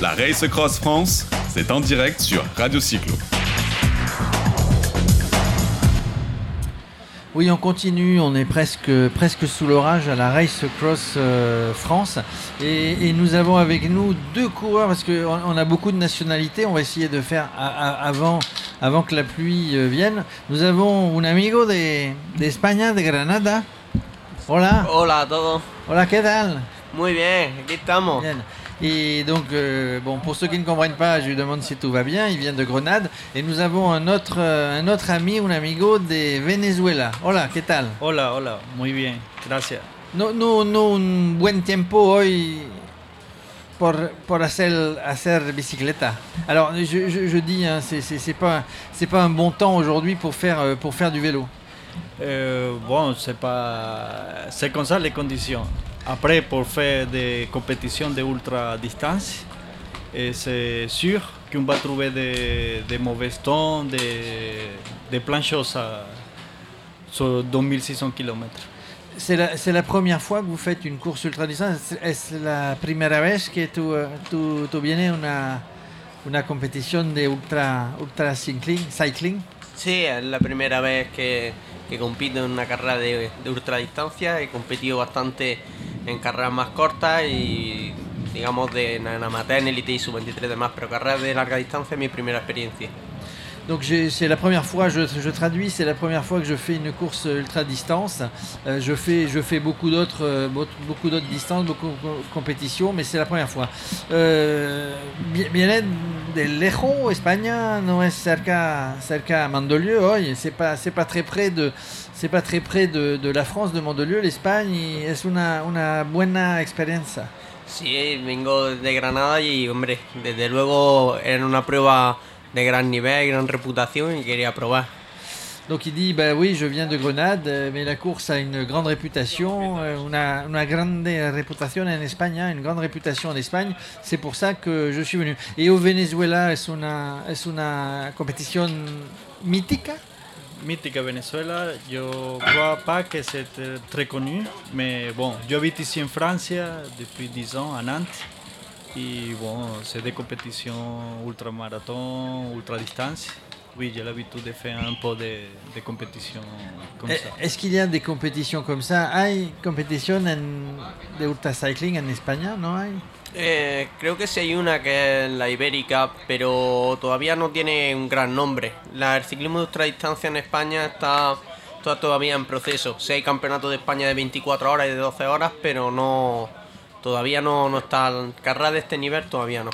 La Race Cross France, c'est en direct sur Radio Cyclo. Oui, on continue, on est presque, presque sous l'orage à la Race Cross euh, France. Et, et nous avons avec nous deux coureurs, parce qu'on on a beaucoup de nationalités, on va essayer de faire a- a- avant, avant que la pluie euh, vienne. Nous avons un amigo de, de de Granada. Hola, Hola a todos. hola, ¿qué tal? Muy bien, aquí estamos. Bien. Et donc, euh, bon, pour ceux qui ne comprennent pas, je lui demande si tout va bien. Il vient de Grenade. Et nous avons un autre, euh, un autre ami, un amigo de Venezuela. Hola, ¿qué tal? Hola, hola, muy bien, gracias. No, no, no un buen tiempo hoy por, por hacer, hacer bicicleta. Alors, je, je, je dis, hein, c'est pas, c'est pas un bon temps aujourd'hui pour faire, euh, pour faire du vélo. Euh, bon, c'est pas, c'est comme ça les conditions. Après, pour faire des compétitions de ultra distance, c'est sûr qu'on va trouver des, des mauvais temps, des, des plein de choses à- sur 2600 km. C'est la, la première fois que vous faites une course ultra distance. Es la primera vez que eh, tú vienes a una, una competición de ultra, ultra cycling, cycling. Sí, es la primera vez que, que compito en una carrera de, de ultradistancia. He competido bastante en carreras más cortas y, digamos, de en amateur, en élite y sub-23 demás, pero carreras de larga distancia es mi primera experiencia. Donc c'est la première fois, je, je traduis, c'est la première fois que je fais une course ultra distance. Euh, je, fais, beaucoup d'autres euh, beau- beaucoup d'autres distances, beaucoup de compétitions, mais c'est la première fois. Euh, de lejos, España, no es cerca, cerca Mandelieu c'est pas, pas très près de, c'est pas très près de, de la France, de Mandelieu, l'Espagne, es una, una buena experiencia. Sí, vengo de Granada y, hombre, desde luego era una prueba de gran nivel, gran reputación y quería probar. Donc il dit, bah oui, je viens de Grenade, euh, mais la course a une grande réputation, euh, una, una grande reputación en Espagne, hein, une grande réputation en Espagne. C'est pour ça que je suis venu. Et au Venezuela, es una, es una compétition mítica? Mítica Venezuela, je crois pas que c'est euh, très connu, mais bon, j'habite ici en France depuis 10 ans à Nantes. Et bon, c'est des compétitions ultramarathon, ultra distance. Oui, j'ai l'habitude de faire un peu de, de compétitions comme Eh, ça. Est-ce qu'il y a des compétitions comme ça Hay competition en, de ultracycling en España, ¿no hay? Eh, creo que sí hay una que es la Ibérica, pero todavía no tiene un gran nombre. La, el ciclismo de ultradistancia en España está, está todavía en proceso. Sí hay campeonatos de España de 24 horas y de 12 horas, pero no todavía no, no está. Carrera de este nivel todavía no.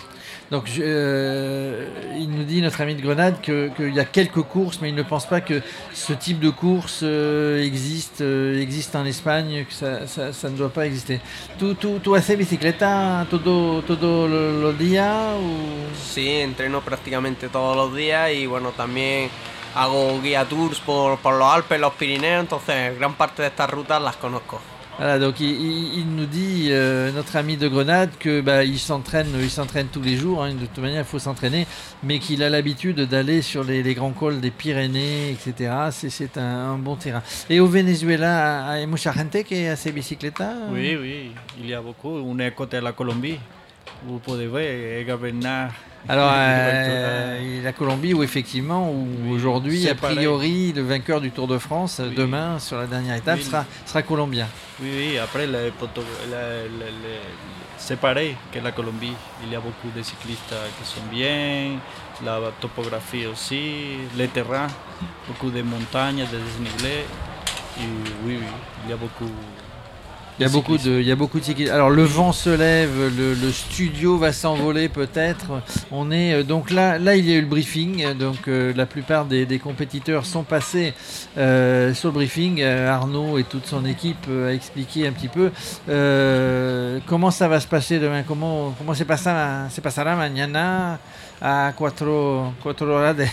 Donc, je- euh, il nous dit, notre ami de Grenade, que- qu'il y a quelques courses, mais il ne pense pas que ce type de course euh, existe, euh, existe en Espagne, que ça, ça- ça ne doit pas exister. ¿Tú, tú, tú haces bicicleta todo, todo lo- los días? o- Sí, entreno prácticamente todos los días y bueno, también hago guía tours por, por los Alpes, los Pirineos, entonces gran parte de estas rutas las conozco. Voilà, donc il, nous dit, euh, notre ami de Grenade, que bah, il s'entraîne, il s'entraîne tous les jours. hein, de toute manière, il faut s'entraîner, mais qu'il a l'habitude d'aller sur les, grands cols des Pyrénées, etc. C'est, un bon terrain. Et au Venezuela, hay mucha gente que hace bicicleta. Oui, oui, il y a beaucoup. On est à côté de la Colombie. Vous pouvez voir, Gaberna. Alors, euh, la Colombie, où effectivement, où Oui, aujourd'hui, a priori, le vainqueur du Tour de France, Oui. demain, sur la dernière étape, Oui. sera, sera colombien. Oui, oui, après, c'est pareil que la Colombie. Il y a beaucoup de cyclistes qui sont bien, la topographie aussi, les terrains, beaucoup de montagnes, de desnivelés. Et oui, oui, il y a beaucoup. Il y a beaucoup de, il y a beaucoup de cyclistes. Alors le vent se lève, le, le studio va s'envoler peut-être. On est euh, donc là, là il y a eu le briefing. Donc euh, la plupart des, des compétiteurs sont passés euh, sur le briefing. Euh, Arnaud et toute son équipe euh, a expliqué un petit peu euh, comment ça va se passer demain? Comment comment c'est passé, c'est passera mañana à 4, 4 horas de,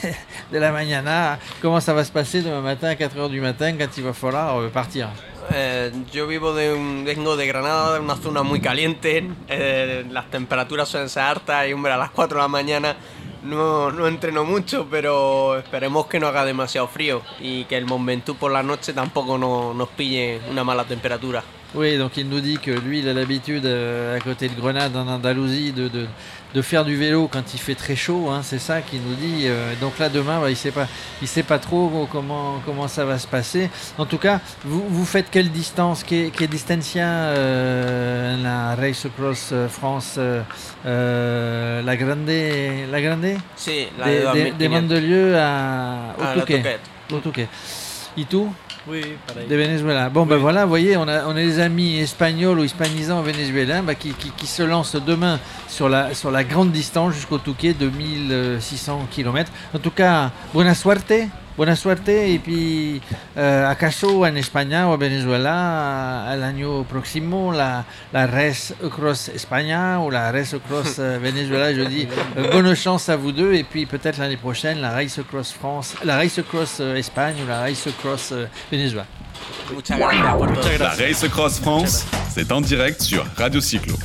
de la mañana? Comment ça va se passer demain matin à 4 heures du matin quand il va falloir partir? Eh, yo vivo de un, vengo de Granada, de una zona muy caliente, eh, las temperaturas suelen ser altas y hombre, a las 4 de la mañana no, no entreno mucho, pero esperemos que no haga demasiado frío y que el Mont Ventoux por la noche tampoco no- nos pille una mala temperatura. Oui, donc il nous dit que lui, il a l'habitude, à côté de Grenade, en Andalousie, de, de faire du vélo quand il fait très chaud, hein, c'est ça qu'il nous dit. Euh, donc là demain, bah, il sait pas, il sait pas trop comment comment ça va se passer. En tout cas, vous, vous faites quelle distance, quelle distancia euh, la Race Cross euh, France, la Grande, la Grande, sí, la de, de, de Mandelieu à Otuque. Et tout oui, De Venezuela. Bon, ben voilà, vous voyez, on a, on a des amis espagnols ou hispanisants vénézuéliens bah, qui, qui, qui, se lancent demain sur la, sur la grande distance jusqu'au Touquet de 1600 km. En tout cas, buena suerte. Buena suerte y puis eh, acaso en España o Venezuela el año próximo la, la Race Cross España ou la Race Cross eh, Venezuela, je dis euh, bonne chance à vous deux et puis peut-être l'année prochaine la Race Cross France, la Race Cross euh, Espagne ou la Race Cross euh, Venezuela. Muchas gracias por La Race Cross France, c'est en direct sur Radio Cyclo.